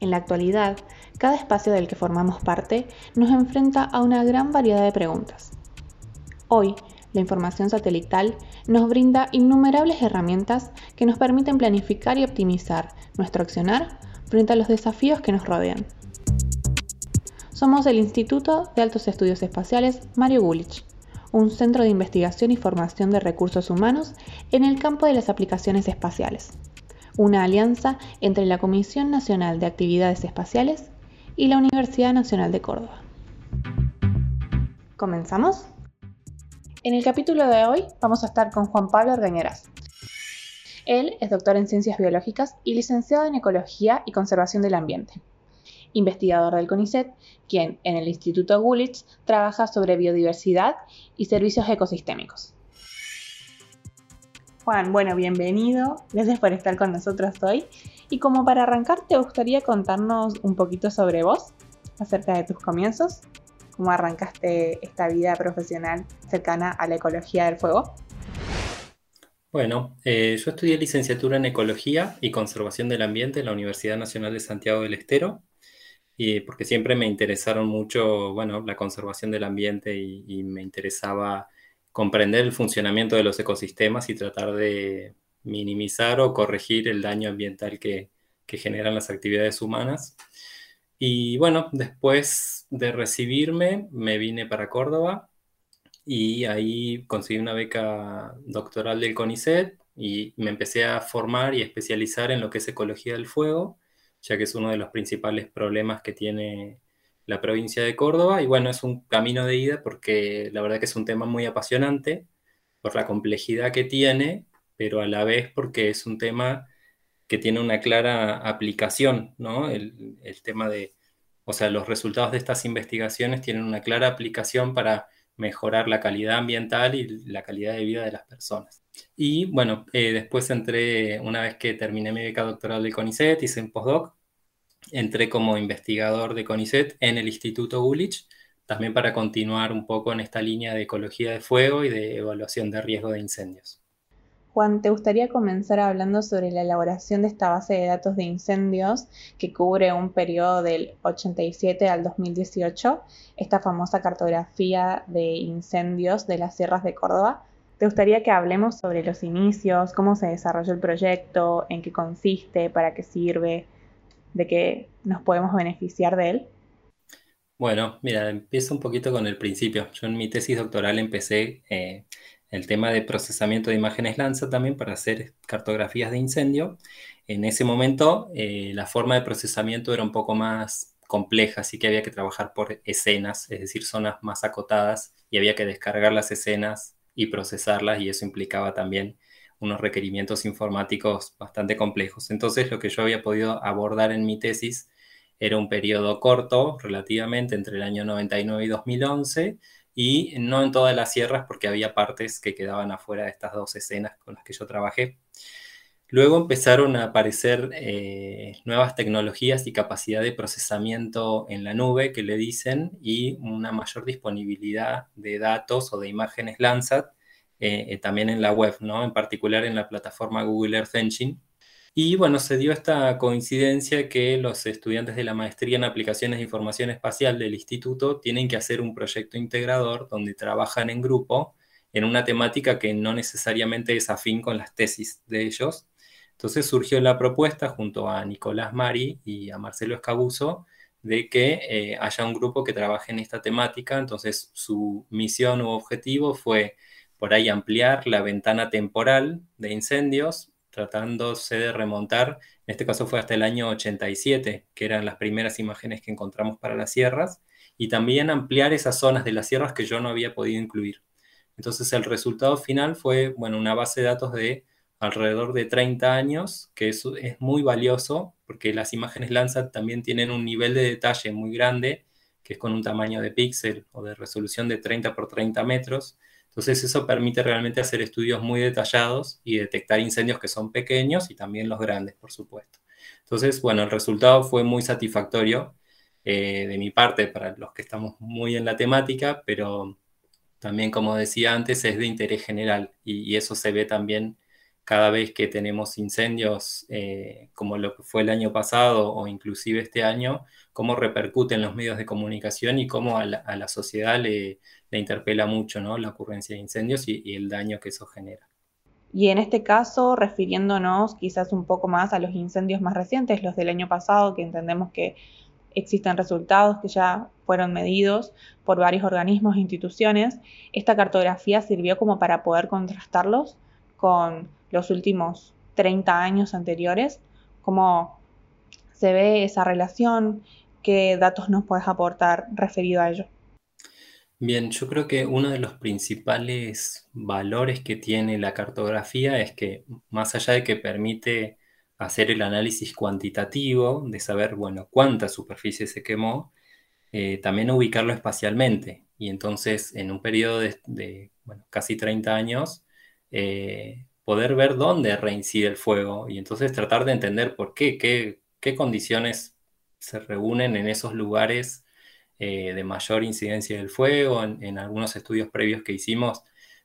En la actualidad, cada espacio del que formamos parte nos enfrenta a una gran variedad de preguntas. Hoy, la información satelital nos brinda innumerables herramientas que nos permiten planificar y optimizar nuestro accionar frente a los desafíos que nos rodean. Somos el Instituto de Altos Estudios Espaciales Mario Gulich, un centro de investigación y formación de recursos humanos en el campo de las aplicaciones espaciales una alianza entre la Comisión Nacional de Actividades Espaciales y la Universidad Nacional de Córdoba. ¿Comenzamos? En el capítulo de hoy vamos a estar con Juan Pablo Orgañeras. Él es doctor en Ciencias Biológicas y licenciado en Ecología y Conservación del Ambiente. Investigador del CONICET, quien en el Instituto Gulich trabaja sobre biodiversidad y servicios ecosistémicos. Juan, bueno, bienvenido. Gracias por estar con nosotros hoy. Y como para arrancar, ¿te gustaría contarnos un poquito sobre vos, acerca de tus comienzos? ¿Cómo arrancaste esta vida profesional cercana a la ecología del fuego? Bueno, eh, yo estudié licenciatura en Ecología y Conservación del Ambiente en la Universidad Nacional de Santiago del Estero, y porque siempre me interesaron mucho, bueno, la conservación del ambiente y me interesaba comprender el funcionamiento de los ecosistemas y tratar de minimizar o corregir el daño ambiental que, generan las actividades humanas. Y bueno, después de recibirme, me vine para Córdoba y ahí conseguí una beca doctoral del CONICET y me empecé a formar y especializar en lo que es ecología del fuego, ya que es uno de los principales problemas que tiene la provincia de Córdoba. Y bueno, es un camino de ida porque la verdad que es un tema muy apasionante por la complejidad que tiene, pero a la vez porque es un tema que tiene una clara aplicación, ¿no? El, tema de, o sea, los resultados de estas investigaciones tienen una clara aplicación para mejorar la calidad ambiental y la calidad de vida de las personas. Y bueno, eh, después entré, una vez que terminé mi beca doctoral de CONICET, hice un postdoc entré como investigador de CONICET en el Instituto Gulich, también para continuar un poco en esta línea de ecología de fuego y de evaluación de riesgo de incendios. Juan, ¿te gustaría comenzar hablando sobre la elaboración de esta base de datos de incendios que cubre un periodo del 87 al 2018, esta famosa cartografía de incendios de las sierras de Córdoba? ¿Te gustaría que hablemos sobre los inicios, cómo se desarrolló el proyecto, en qué consiste, para qué sirve, de que nos podemos beneficiar de él? Bueno, mira, empiezo un poquito con el principio. Yo en mi tesis doctoral empecé eh, el tema de procesamiento de imágenes Lanza también para hacer cartografías de incendio. En ese momento eh, la forma de procesamiento era un poco más compleja, así que había que trabajar por escenas, es decir, zonas más acotadas y había que descargar las escenas y procesarlas y eso implicaba también unos requerimientos informáticos bastante complejos. Entonces lo que yo había podido abordar en mi tesis era un periodo corto, relativamente, entre el año 99 y 2011, y no en todas las sierras porque había partes que quedaban afuera de estas dos escenas con las que yo trabajé. Luego empezaron a aparecer eh, nuevas tecnologías y capacidad de procesamiento en la nube, que le dicen, y una mayor disponibilidad de datos o de imágenes Landsat eh, eh, también en la web, ¿no? En particular en la plataforma Google Earth Engine. Y bueno, se dio esta coincidencia que los estudiantes de la maestría en aplicaciones de información espacial del instituto tienen que hacer un proyecto integrador donde trabajan en grupo en una temática que no necesariamente es afín con las tesis de ellos. Entonces surgió la propuesta junto a Nicolás Mari y a Marcelo Escabuso de que eh, haya un grupo que trabaje en esta temática. Entonces su misión u objetivo fue por ahí ampliar la ventana temporal de incendios, tratándose de remontar, en este caso fue hasta el año 87, que eran las primeras imágenes que encontramos para las sierras, y también ampliar esas zonas de las sierras que yo no había podido incluir. Entonces el resultado final fue, bueno, una base de datos de alrededor de 30 años, que es, es muy valioso porque las imágenes Landsat también tienen un nivel de detalle muy grande, que es con un tamaño de píxel o de resolución de 30 por 30 metros, entonces eso permite realmente hacer estudios muy detallados y detectar incendios que son pequeños y también los grandes, por supuesto. Entonces, bueno, el resultado fue muy satisfactorio eh, de mi parte para los que estamos muy en la temática, pero también, como decía antes, es de interés general y, eso se ve también cada vez que tenemos incendios, eh, como lo que fue el año pasado o inclusive este año, cómo repercuten los medios de comunicación y cómo a la, sociedad le, interpela mucho ¿no? la ocurrencia de incendios y, el daño que eso genera. Y en este caso, refiriéndonos quizás un poco más a los incendios más recientes, los del año pasado, que entendemos que existen resultados que ya fueron medidos por varios organismos e instituciones, esta cartografía sirvió como para poder contrastarlos con los últimos 30 años anteriores, cómo se ve esa relación, qué datos nos puedes aportar referido a ello. Bien, yo creo que uno de los principales valores que tiene la cartografía es que más allá de que permite hacer el análisis cuantitativo, de saber, bueno, cuánta superficie se quemó, eh, también ubicarlo espacialmente. Y entonces, en un periodo de, casi 30 años, eh, poder ver dónde reincide el fuego y entonces tratar de entender por qué, qué, condiciones se reúnen en esos lugares eh, de mayor incidencia del fuego. En, algunos estudios previos que hicimos,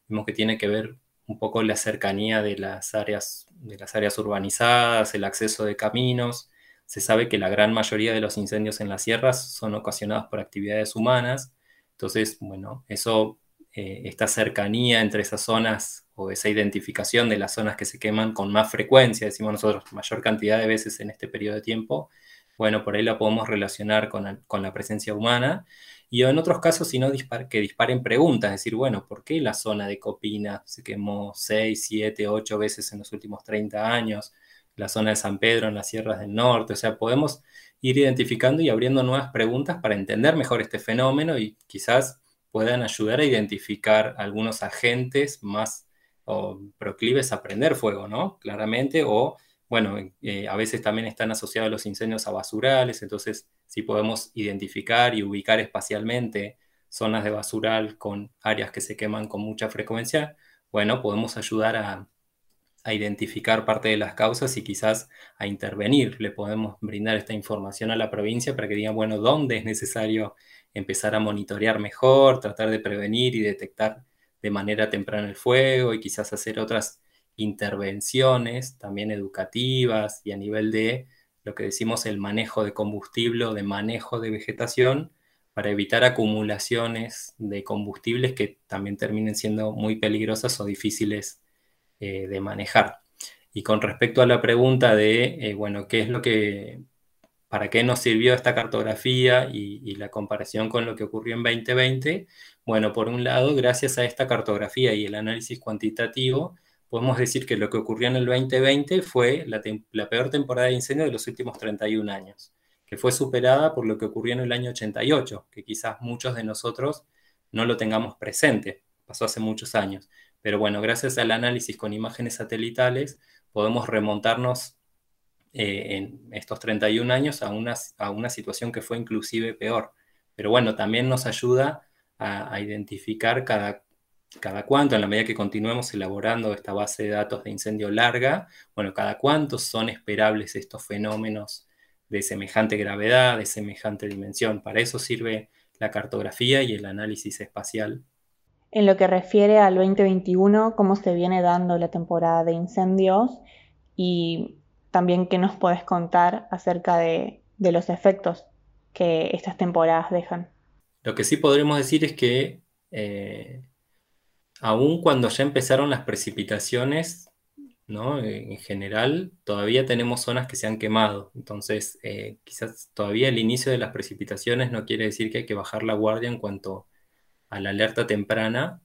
vimos que tiene que ver un poco la cercanía de las áreas, de las áreas urbanizadas, el acceso de caminos. Se sabe que la gran mayoría de los incendios en las sierras son ocasionados por actividades humanas. Entonces, bueno, eso, eh, esta cercanía entre esas zonas esa identificación de las zonas que se queman con más frecuencia, decimos nosotros, mayor cantidad de veces en este periodo de tiempo, bueno, por ahí la podemos relacionar con, la presencia humana. Y en otros casos, si no, que disparen preguntas, es decir, bueno, ¿por qué la zona de Copina se quemó 6, 7, 8 veces en los últimos 30 años? La zona de San Pedro en las sierras del norte, o sea, podemos ir identificando y abriendo nuevas preguntas para entender mejor este fenómeno y quizás puedan ayudar a identificar algunos agentes más o proclives a prender fuego, ¿no? Claramente, o bueno, eh, a veces también están asociados los incendios a basurales, entonces si podemos identificar y ubicar espacialmente zonas de basural con áreas que se queman con mucha frecuencia, bueno, podemos ayudar a, a identificar parte de las causas y quizás a intervenir. Le podemos brindar esta información a la provincia para que digan, bueno, dónde es necesario empezar a monitorear mejor, tratar de prevenir y detectar de manera temprana el fuego y quizás hacer otras intervenciones también educativas y a nivel de lo que decimos el manejo de combustible o de manejo de vegetación para evitar acumulaciones de combustibles que también terminen siendo muy peligrosas o difíciles eh, de manejar. Y con respecto a la pregunta de, eh, bueno, ¿qué es lo que, para qué nos sirvió esta cartografía y, la comparación con lo que ocurrió en 2020? Bueno, por un lado, gracias a esta cartografía y el análisis cuantitativo, podemos decir que lo que ocurrió en el 2020 fue la, peor temporada de incendio de los últimos 31 años, que fue superada por lo que ocurrió en el año 88, que quizás muchos de nosotros no lo tengamos presente, pasó hace muchos años. Pero bueno, gracias al análisis con imágenes satelitales, podemos remontarnos eh, en estos 31 años a una, a una situación que fue inclusive peor. Pero bueno, también nos ayuda a, identificar cada, cada cuánto, en la medida que continuemos elaborando esta base de datos de incendio larga, bueno, cada cuánto son esperables estos fenómenos de semejante gravedad, de semejante dimensión. Para eso sirve la cartografía y el análisis espacial. En lo que refiere al 2021, cómo se viene dando la temporada de incendios y también qué nos puedes contar acerca de, de los efectos que estas temporadas dejan. Lo que sí podremos decir es que eh, aun cuando ya empezaron las precipitaciones, ¿no? en general, todavía tenemos zonas que se han quemado. Entonces, eh, quizás todavía el inicio de las precipitaciones no quiere decir que hay que bajar la guardia en cuanto a la alerta temprana.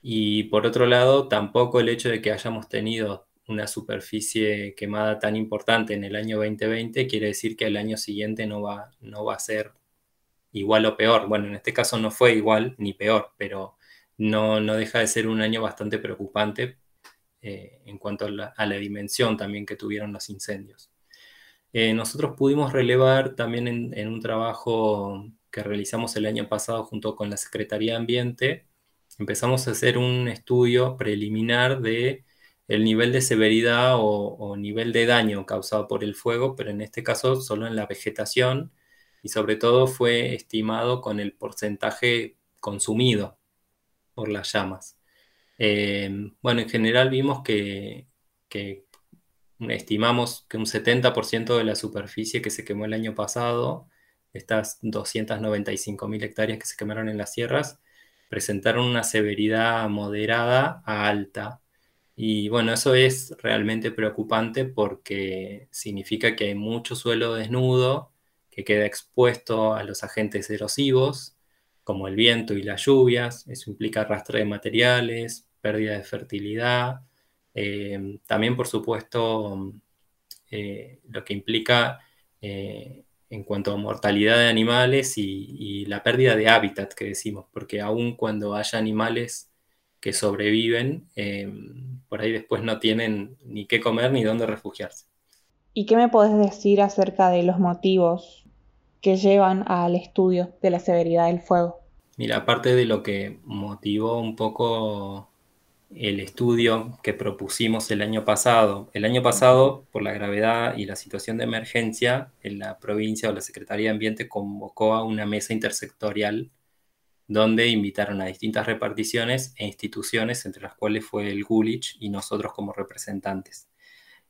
Y por otro lado, tampoco el hecho de que hayamos tenido una superficie quemada tan importante en el año 2020 quiere decir que el año siguiente no va, no va a ser igual o peor. Bueno, en este caso no fue igual ni peor, pero no, no deja de ser un año bastante preocupante eh, en cuanto a la, dimensión también que tuvieron los incendios. Eh, nosotros pudimos relevar también en, un trabajo que realizamos el año pasado junto con la Secretaría de Ambiente, empezamos a hacer un estudio preliminar de el nivel de severidad o, nivel de daño causado por el fuego, pero en este caso solo en la vegetación y sobre todo fue estimado con el porcentaje consumido por las llamas. Eh, bueno, en general vimos que, que estimamos que un 70% de la superficie que se quemó el año pasado, estas 295.000 hectáreas que se quemaron en las sierras, presentaron una severidad moderada a alta. Y bueno, eso es realmente preocupante porque significa que hay mucho suelo desnudo que queda expuesto a los agentes erosivos, como el viento y las lluvias. Eso implica arrastre de materiales, pérdida de fertilidad. Eh, también, por supuesto, eh, lo que implica eh, en cuanto a mortalidad de animales y, la pérdida de hábitat que decimos, porque aun cuando haya animales que sobreviven, em, por ahí después no tienen ni qué comer ni dónde refugiarse. ¿Y qué me podés decir acerca de los motivos que llevan al estudio de la severidad del fuego? Mira, aparte de lo que motivó un poco el estudio que propusimos el año pasado. El año pasado, por la gravedad y la situación de emergencia, en la provincia o la Secretaría de Ambiente convocó a una mesa intersectorial donde invitaron a distintas reparticiones e instituciones, entre las cuales fue el Gulich y nosotros como representantes.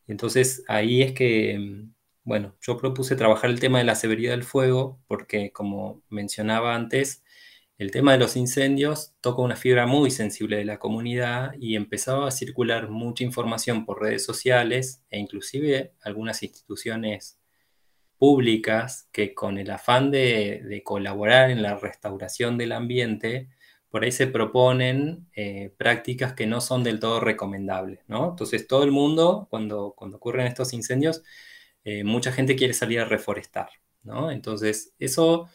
Entonces ahí es que, bueno, yo propuse trabajar el tema de la severidad del fuego porque, como mencionaba antes, el tema de los incendios toca una fibra muy sensible de la comunidad y empezaba a circular mucha información por redes sociales e inclusive algunas instituciones públicas que con el afán de, colaborar en la restauración del ambiente, por ahí se proponen eh, prácticas que no son del todo recomendables, ¿no? Entonces todo el mundo, cuando, cuando ocurren estos incendios, eh, mucha gente quiere salir a reforestar, ¿no? Entonces eso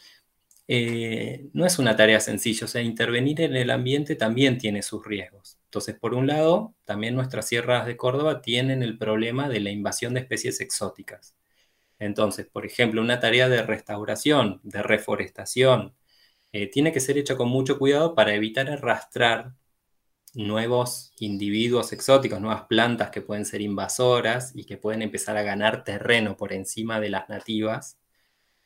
eh, no es una tarea sencilla, o sea, intervenir en el ambiente también tiene sus riesgos. Entonces, por un lado, también nuestras sierras de Córdoba tienen el problema de la invasión de especies exóticas. Entonces, por ejemplo, una tarea de restauración, de reforestación, eh, tiene que ser hecha con mucho cuidado para evitar arrastrar nuevos individuos exóticos, nuevas plantas que pueden ser invasoras y que pueden empezar a ganar terreno por encima de las nativas.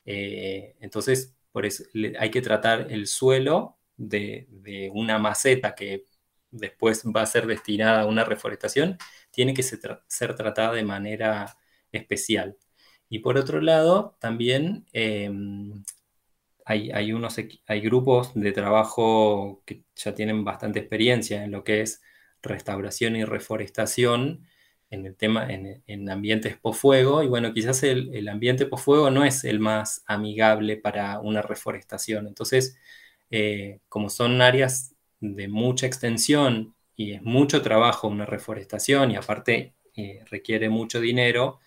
Eh, entonces, por eso hay que tratar el suelo de, una maceta que después va a ser destinada a una reforestación, tiene que ser, tratada de manera especial. Y por otro lado, también em, hay, unos, hay grupos de trabajo que ya tienen bastante experiencia en lo que es restauración y reforestación en el tema, en, ambientes post-fuego, y bueno, quizás el, ambiente post-fuego no es el más amigable para una reforestación. Entonces, eh, como son áreas de mucha extensión y es mucho trabajo una reforestación y aparte eh, requiere mucho dinero,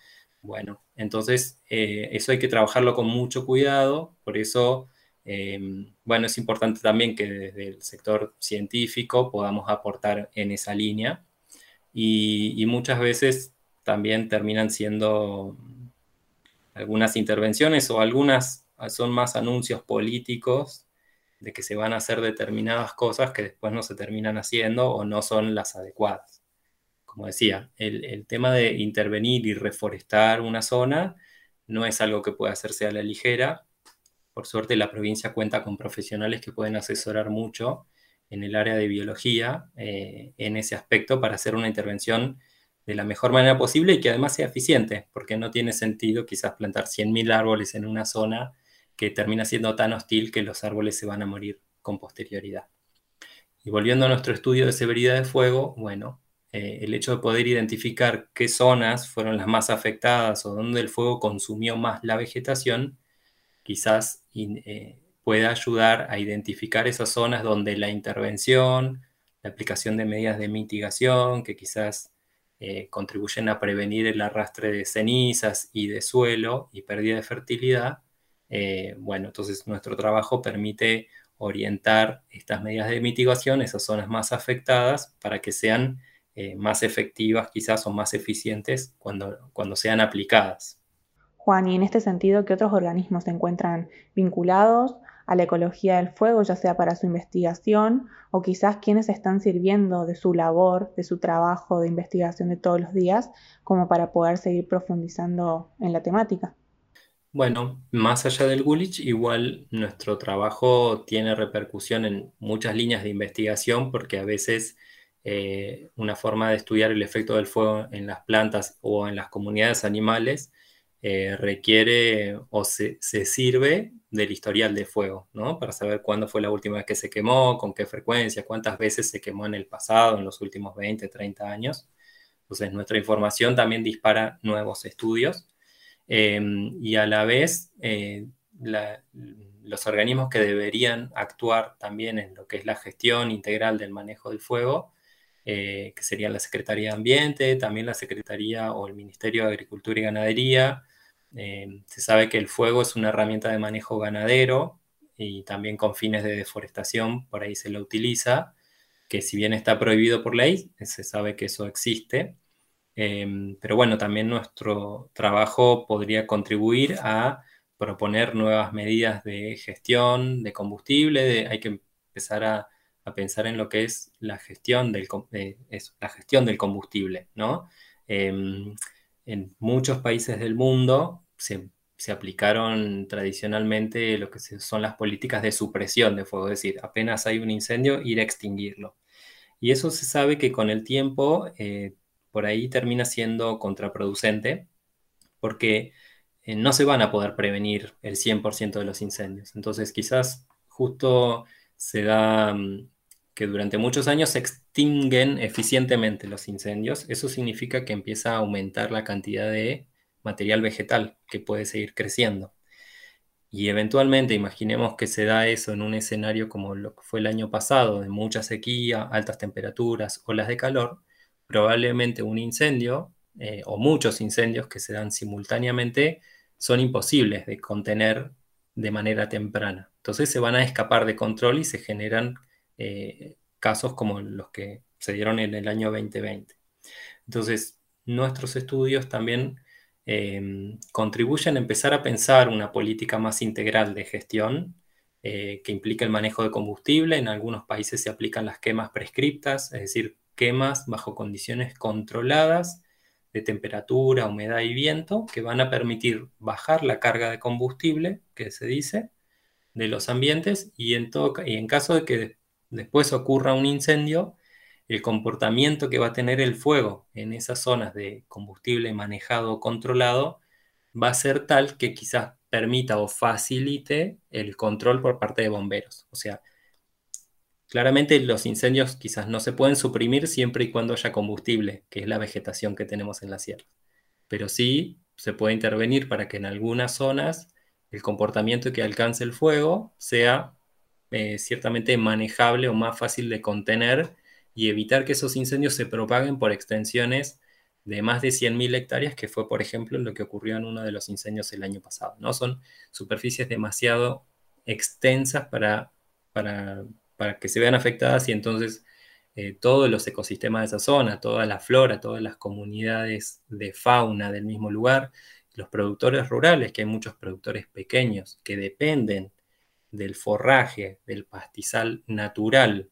bueno, entonces eh, eso hay que trabajarlo con mucho cuidado, por eso, bueno, es importante también que desde el sector científico podamos aportar en esa línea y, muchas veces también terminan siendo algunas intervenciones o algunas son más anuncios políticos de que se van a hacer determinadas cosas que después no se terminan haciendo o no son las adecuadas. Como decía, el, tema de intervenir y reforestar una zona no es algo que pueda hacerse a la ligera. Por suerte la provincia cuenta con profesionales que pueden asesorar mucho en el área de biología eh, en ese aspecto para hacer una intervención de la mejor manera posible y que además sea eficiente, porque no tiene sentido quizás plantar 100.000 árboles en una zona que termina siendo tan hostil que los árboles se van a morir con posterioridad. Y volviendo a nuestro estudio de severidad de fuego, bueno, eh, el hecho de poder identificar qué zonas fueron las más afectadas o dónde el fuego consumió más la vegetación, quizás eh, pueda ayudar a identificar esas zonas donde la intervención, la aplicación de medidas de mitigación que quizás eh, contribuyen a prevenir el arrastre de cenizas y de suelo y pérdida de fertilidad, eh, bueno, entonces nuestro trabajo permite orientar estas medidas de mitigación, esas zonas más afectadas, para que sean eh, más efectivas quizás o más eficientes cuando, cuando sean aplicadas. Juan, y en este sentido, ¿qué otros organismos se encuentran vinculados a la ecología del fuego, ya sea para su investigación o quizás quienes están sirviendo de su labor, de su trabajo de investigación de todos los días, como para poder seguir profundizando en la temática. Bueno, más allá del Gulich, igual nuestro trabajo tiene repercusión en muchas líneas de investigación porque a veces eh, una forma de estudiar el efecto del fuego en las plantas o en las comunidades animales eh, requiere o se, sirve del historial de fuego, ¿no? Para saber cuándo fue la última vez que se quemó, con qué frecuencia, cuántas veces se quemó en el pasado, en los últimos 20, 30 años. Entonces, nuestra información también dispara nuevos estudios em, y a la vez eh, los organismos que deberían actuar también en lo que es la gestión integral del manejo del fuego, eh, que sería la Secretaría de Ambiente, también la Secretaría o el Ministerio de Agricultura y Ganadería. Em, se sabe que el fuego es una herramienta de manejo ganadero y también con fines de deforestación, por ahí se lo utiliza, que si bien está prohibido por ley, se sabe que eso existe. Em, pero bueno, también nuestro trabajo podría contribuir a proponer nuevas medidas de gestión de combustible, hay que empezar a, pensar en lo que es la gestión del, la gestión del combustible, ¿no? Em, en muchos países del mundo se, aplicaron tradicionalmente lo que son las políticas de supresión de fuego, es decir, apenas hay un incendio, ir a extinguirlo. Y eso se sabe que con el tiempo eh, por ahí termina siendo contraproducente porque eh, no se van a poder prevenir el 100% de los incendios. Entonces quizás justo se da mm, que durante muchos años se extinguen eficientemente los incendios. Eso significa que empieza a aumentar la cantidad de material vegetal que puede seguir creciendo. Y eventualmente, imaginemos que se da eso en un escenario como lo que fue el año pasado, de mucha sequía, altas temperaturas, olas de calor, probablemente un incendio eh, o muchos incendios que se dan simultáneamente son imposibles de contener de manera temprana. Entonces se van a escapar de control y se generan eh, casos como los que se dieron en el año 2020. Entonces, nuestros estudios también em, contribuyen a empezar a pensar una política más integral de gestión eh, que implica el manejo de combustible. En algunos países se aplican las quemas prescriptas, es decir, quemas bajo condiciones controladas de temperatura, humedad y viento que van a permitir bajar la carga de combustible, que se dice, de los ambientes y en, todo, y en caso de que después ocurra un incendio, el comportamiento que va a tener el fuego en esas zonas de combustible manejado o controlado va a ser tal que quizás permita o facilite el control por parte de bomberos. O sea, Claramente los incendios quizás no se pueden suprimir siempre y cuando haya combustible, que es la vegetación que tenemos en la sierra. Pero sí se puede intervenir para que en algunas zonas el comportamiento que alcance el fuego sea eh, ciertamente manejable o más fácil de contener y evitar que esos incendios se propaguen por extensiones de más de 100.000 hectáreas, que fue, por ejemplo, lo que ocurrió en uno de los incendios el año pasado. ¿no? Son superficies demasiado extensas para, para para que se vean afectadas y entonces eh, todos los ecosistemas de esa zona, toda la flora, todas las comunidades de fauna del mismo lugar, los productores rurales, que hay muchos productores pequeños que dependen del forraje, del pastizal natural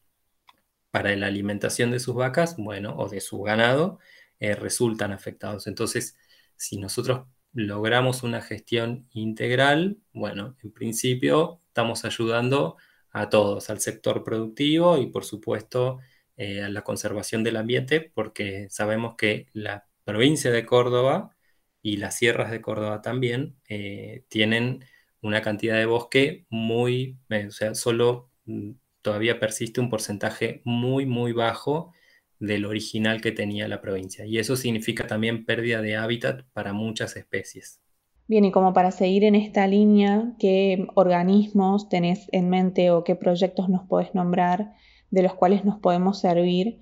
para la alimentación de sus vacas, bueno, o de su ganado, eh, resultan afectados. Entonces, si nosotros logramos una gestión integral, bueno, en principio estamos ayudando a todos, al sector productivo y por supuesto eh, a la conservación del ambiente, porque sabemos que la provincia de Córdoba y las sierras de Córdoba también eh, tienen una cantidad de bosque muy, eh, o sea, solo mm, todavía persiste un porcentaje muy, muy bajo del original que tenía la provincia. Y eso significa también pérdida de hábitat para muchas especies. Bien, y como para seguir en esta línea, ¿qué organismos tenés en mente o qué proyectos nos podés nombrar de los cuales nos podemos servir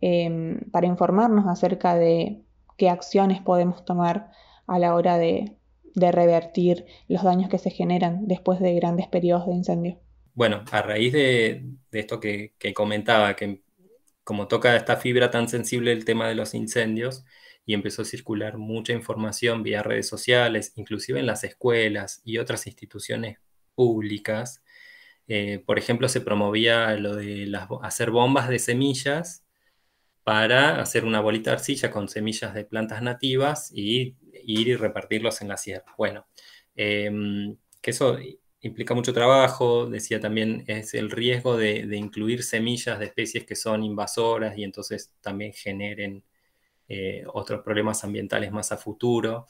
em, para informarnos acerca de qué acciones podemos tomar a la hora de, revertir los daños que se generan después de grandes periodos de incendio? Bueno, a raíz de, esto que, que comentaba, que como toca esta fibra tan sensible el tema de los incendios, y empezó a circular mucha información vía redes sociales, inclusive en las escuelas y otras instituciones públicas. Eh, por ejemplo, se promovía lo de hacer bombas de semillas para hacer una bolita de arcilla con semillas de plantas nativas y ir y repartirlos en la sierra. Bueno, em, que eso implica mucho trabajo, decía también, es el riesgo de, incluir semillas de especies que son invasoras y entonces también generen eh, otros problemas ambientales más a futuro.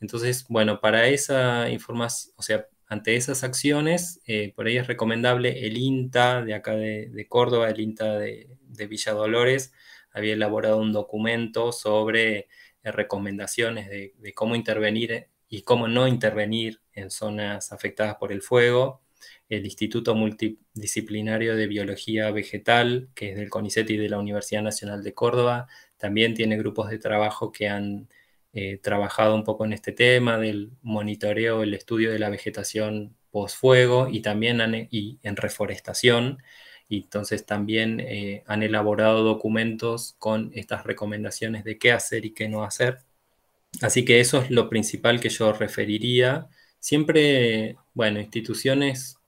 Entonces, bueno, para esa información, o sea, ante esas acciones, eh, por ahí es recomendable el INTA de acá de, Córdoba, el INTA de, de, Villa Dolores, había elaborado un documento sobre recomendaciones de, cómo intervenir y cómo no intervenir en zonas afectadas por el fuego. El Instituto Multidisciplinario de Biología Vegetal, que es del CONICET y de la Universidad Nacional de Córdoba, también tiene grupos de trabajo que han eh, trabajado un poco en este tema del monitoreo, el estudio de la vegetación post-fuego y también y en reforestación. Y entonces también eh, han elaborado documentos con estas recomendaciones de qué hacer y qué no hacer. Así que eso es lo principal que yo referiría. Siempre, bueno, instituciones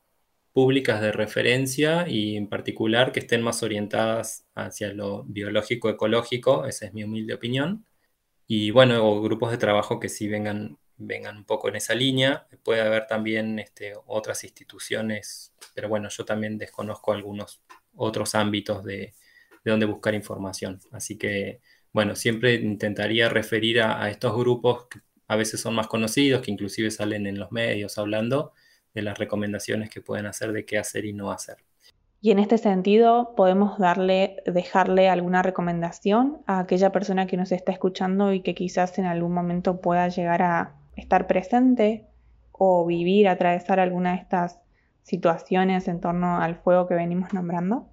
públicas de referencia y en particular que estén más orientadas hacia lo biológico ecológico, esa es mi humilde opinión. Y bueno, grupos de trabajo que sí vengan, vengan un poco en esa línea. Puede haber también este, otras instituciones, pero bueno, yo también desconozco algunos otros ámbitos de, de donde buscar información. Así que, bueno, siempre intentaría referir a, a estos grupos que a veces son más conocidos, que inclusive salen en los medios hablando de las recomendaciones que pueden hacer de qué hacer y no hacer. Y en este sentido, podemos darle, dejarle alguna recomendación a aquella persona que nos está escuchando y que quizás en algún momento pueda llegar a estar presente o vivir, atravesar alguna de estas situaciones en torno al fuego que venimos nombrando?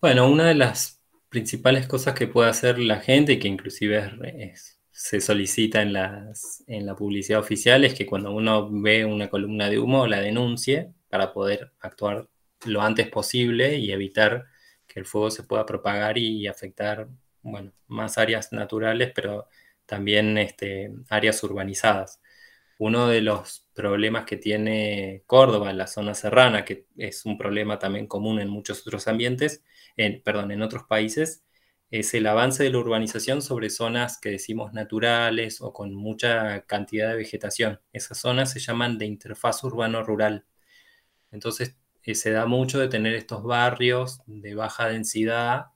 Bueno, una de las principales cosas que puede hacer la gente y que inclusive se solicita en, las, en la publicidad oficial es que cuando uno ve una columna de humo la denuncie para poder actuar lo antes posible y evitar que el fuego se pueda propagar y afectar, bueno, más áreas naturales, pero también este, áreas urbanizadas. Uno de los problemas que tiene Córdoba en la zona serrana, que es un problema también común en muchos otros ambientes, en, perdón, en otros países, es el avance de la urbanización sobre zonas que decimos naturales o con mucha cantidad de vegetación. Esas zonas se llaman de interfaz urbano-rural. Entonces, se da mucho de tener estos barrios de baja densidad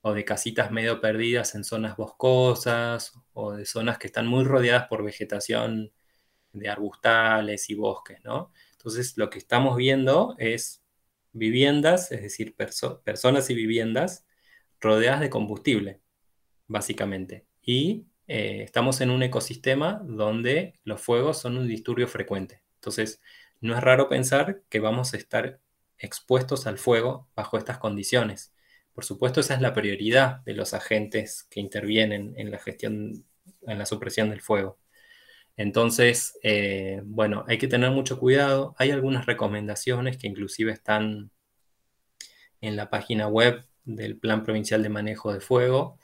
o de casitas medio perdidas en zonas boscosas o de zonas que están muy rodeadas por vegetación de arbustales y bosques, ¿no? Entonces lo que estamos viendo es viviendas, es decir, personas y viviendas rodeadas de combustible, básicamente. Y eh, estamos en un ecosistema donde los fuegos son un disturbio frecuente. Entonces, no es raro pensar que vamos a estar expuestos al fuego bajo estas condiciones. Por supuesto, esa es la prioridad de los agentes que intervienen en la gestión, en la supresión del fuego. Entonces, eh, bueno, hay que tener mucho cuidado. Hay algunas recomendaciones que inclusive están en la página web del Plan Provincial de Manejo de Fuego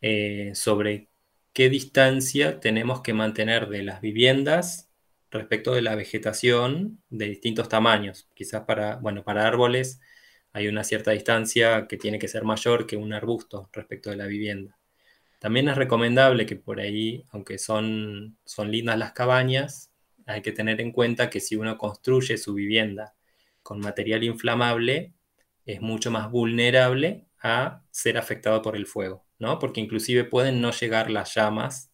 eh, sobre qué distancia tenemos que mantener de las viviendas respecto de la vegetación de distintos tamaños. Quizás para, bueno, para árboles hay una cierta distancia que tiene que ser mayor que un arbusto respecto de la vivienda. También es recomendable que por ahí, aunque son, son lindas las cabañas, hay que tener en cuenta que si uno construye su vivienda con material inflamable, es mucho más vulnerable a ser afectado por el fuego, ¿no? Porque inclusive pueden no llegar las llamas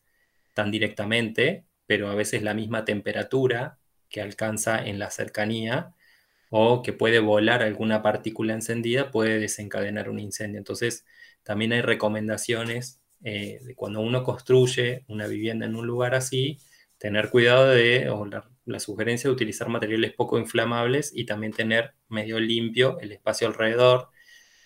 tan directamente, pero a veces la misma temperatura que alcanza en la cercanía o que puede volar alguna partícula encendida puede desencadenar un incendio. Entonces, también hay recomendaciones eh, cuando uno construye una vivienda en un lugar así, tener cuidado de, o la, la, sugerencia de utilizar materiales poco inflamables y también tener medio limpio el espacio alrededor,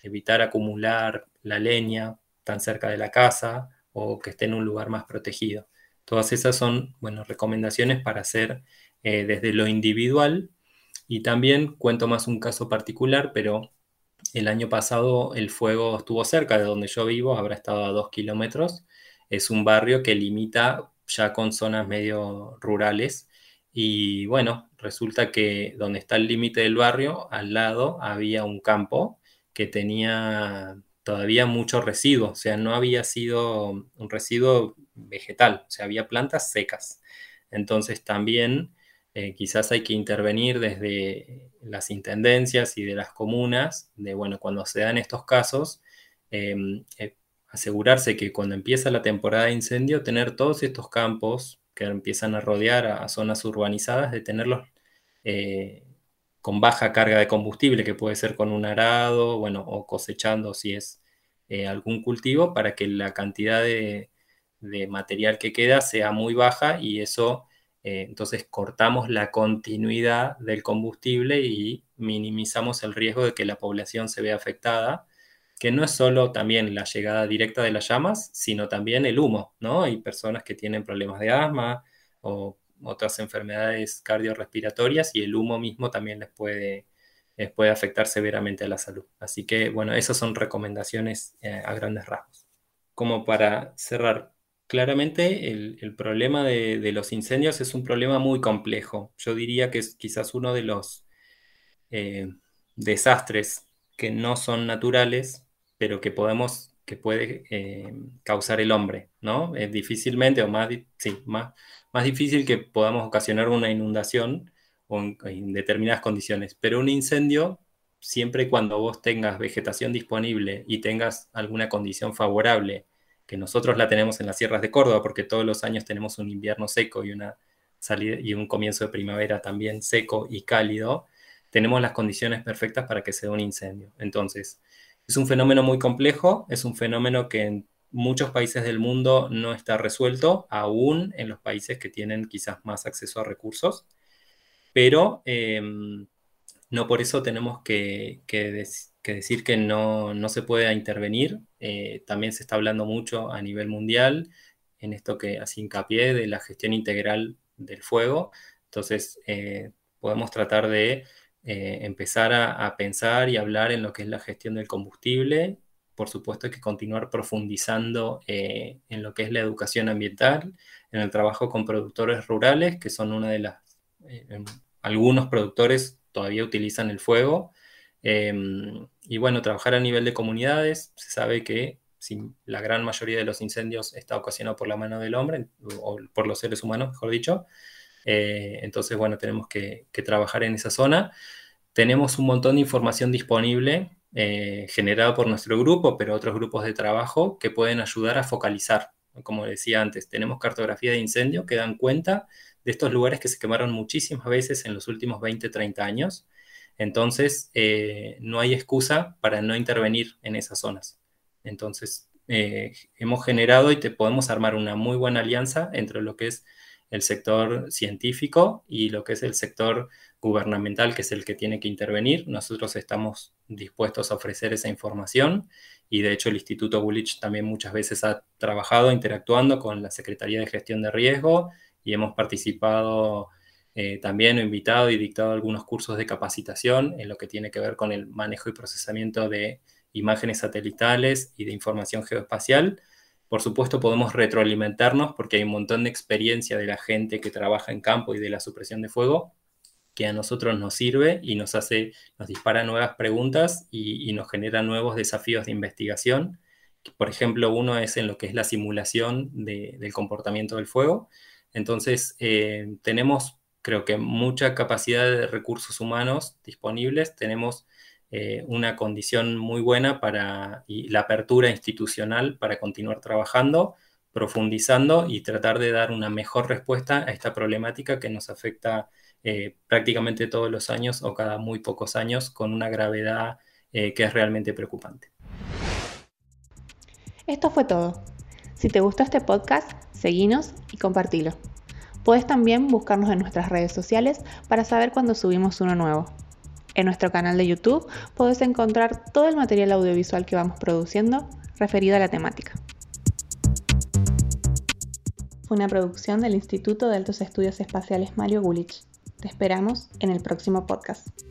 evitar acumular la leña tan cerca de la casa o que esté en un lugar más protegido. Todas esas son, bueno, recomendaciones para hacer eh, desde lo individual y también cuento más un caso particular, pero el año pasado el fuego estuvo cerca de donde yo vivo, habrá estado a dos kilómetros. Es un barrio que limita ya con zonas medio rurales y bueno, resulta que donde está el límite del barrio, al lado había un campo que tenía todavía mucho residuo, o sea, no había sido un residuo vegetal, o sea, había plantas secas. Entonces también eh, quizás hay que intervenir desde las intendencias y de las comunas, de bueno, cuando se dan estos casos, em, eh, asegurarse que cuando empieza la temporada de incendio, tener todos estos campos que empiezan a rodear a, zonas urbanizadas, de tenerlos eh, con baja carga de combustible, que puede ser con un arado, bueno, o cosechando si es algún cultivo, para que la cantidad de, de material que queda sea muy baja y eso eh, entonces cortamos la continuidad del combustible y minimizamos el riesgo de que la población se vea afectada, que no es solo también la llegada directa de las llamas, sino también el humo, ¿no? Hay personas que tienen problemas de asma o otras enfermedades cardiorrespiratorias y el humo mismo también les puede, les puede afectar severamente a la salud. Así que, bueno, esas son recomendaciones eh, a grandes rasgos. Como para cerrar, Claramente el, problema de, los incendios es un problema muy complejo. Yo diría que es quizás uno de los eh, desastres que no son naturales, pero que podemos, que puede eh, causar el hombre, ¿no? Es difícilmente, o más, sí, más, más difícil que podamos ocasionar una inundación o en, determinadas condiciones. Pero un incendio, siempre y cuando vos tengas vegetación disponible y tengas alguna condición favorable, que nosotros la tenemos en las sierras de Córdoba, porque todos los años tenemos un invierno seco y, una salida, y un comienzo de primavera también seco y cálido, tenemos las condiciones perfectas para que se dé un incendio. Entonces, es un fenómeno muy complejo, es un fenómeno que en muchos países del mundo no está resuelto, aún en los países que tienen quizás más acceso a recursos, pero em, no por eso tenemos que, que, decir que no, se puede intervenir. Eh, también se está hablando mucho a nivel mundial en esto que hace hincapié de la gestión integral del fuego. Entonces, eh, podemos tratar de eh, empezar a, pensar y hablar en lo que es la gestión del combustible. Por supuesto, hay que continuar profundizando en lo que es la educación ambiental, en el trabajo con productores rurales, que son una de las... algunos productores todavía utilizan el fuego Em, y bueno, trabajar a nivel de comunidades, se sabe que la gran mayoría de los incendios está ocasionado por la mano del hombre, o por los seres humanos, mejor dicho. Eh, entonces, bueno, tenemos que, trabajar en esa zona. Tenemos un montón de información disponible eh, generada por nuestro grupo, pero otros grupos de trabajo que pueden ayudar a focalizar. Como decía antes, tenemos cartografía de incendio que dan cuenta de estos lugares que se quemaron muchísimas veces en los últimos 20, 30 años entonces, eh, no hay excusa para no intervenir en esas zonas. Entonces, eh, hemos generado y te podemos armar una muy buena alianza entre lo que es el sector científico y lo que es el sector gubernamental, que es el que tiene que intervenir. Nosotros estamos dispuestos a ofrecer esa información y de hecho el Instituto Bullich también muchas veces ha trabajado interactuando con la Secretaría de Gestión de Riesgo y hemos participado eh, también he invitado y dictado algunos cursos de capacitación en lo que tiene que ver con el manejo y procesamiento de imágenes satelitales y de información geoespacial. Por supuesto, podemos retroalimentarnos porque hay un montón de experiencia de la gente que trabaja en campo y de la supresión de fuego que a nosotros nos sirve y nos hace, nos dispara nuevas preguntas y, nos genera nuevos desafíos de investigación. Por ejemplo, uno es en lo que es la simulación del comportamiento del fuego. Entonces, eh, tenemos creo que mucha capacidad de recursos humanos disponibles, tenemos eh, una condición muy buena para y la apertura institucional para continuar trabajando, profundizando y tratar de dar una mejor respuesta a esta problemática que nos afecta eh, prácticamente todos los años o cada muy pocos años con una gravedad eh, que es realmente preocupante. Esto fue todo. Si te gustó este podcast, seguinos y compartilo. Puedes también buscarnos en nuestras redes sociales para saber cuando subimos uno nuevo. En nuestro canal de YouTube puedes encontrar todo el material audiovisual que vamos produciendo referido a la temática. Fue una producción del Instituto de Altos Estudios Espaciales Mario Gulich. Te esperamos en el próximo podcast.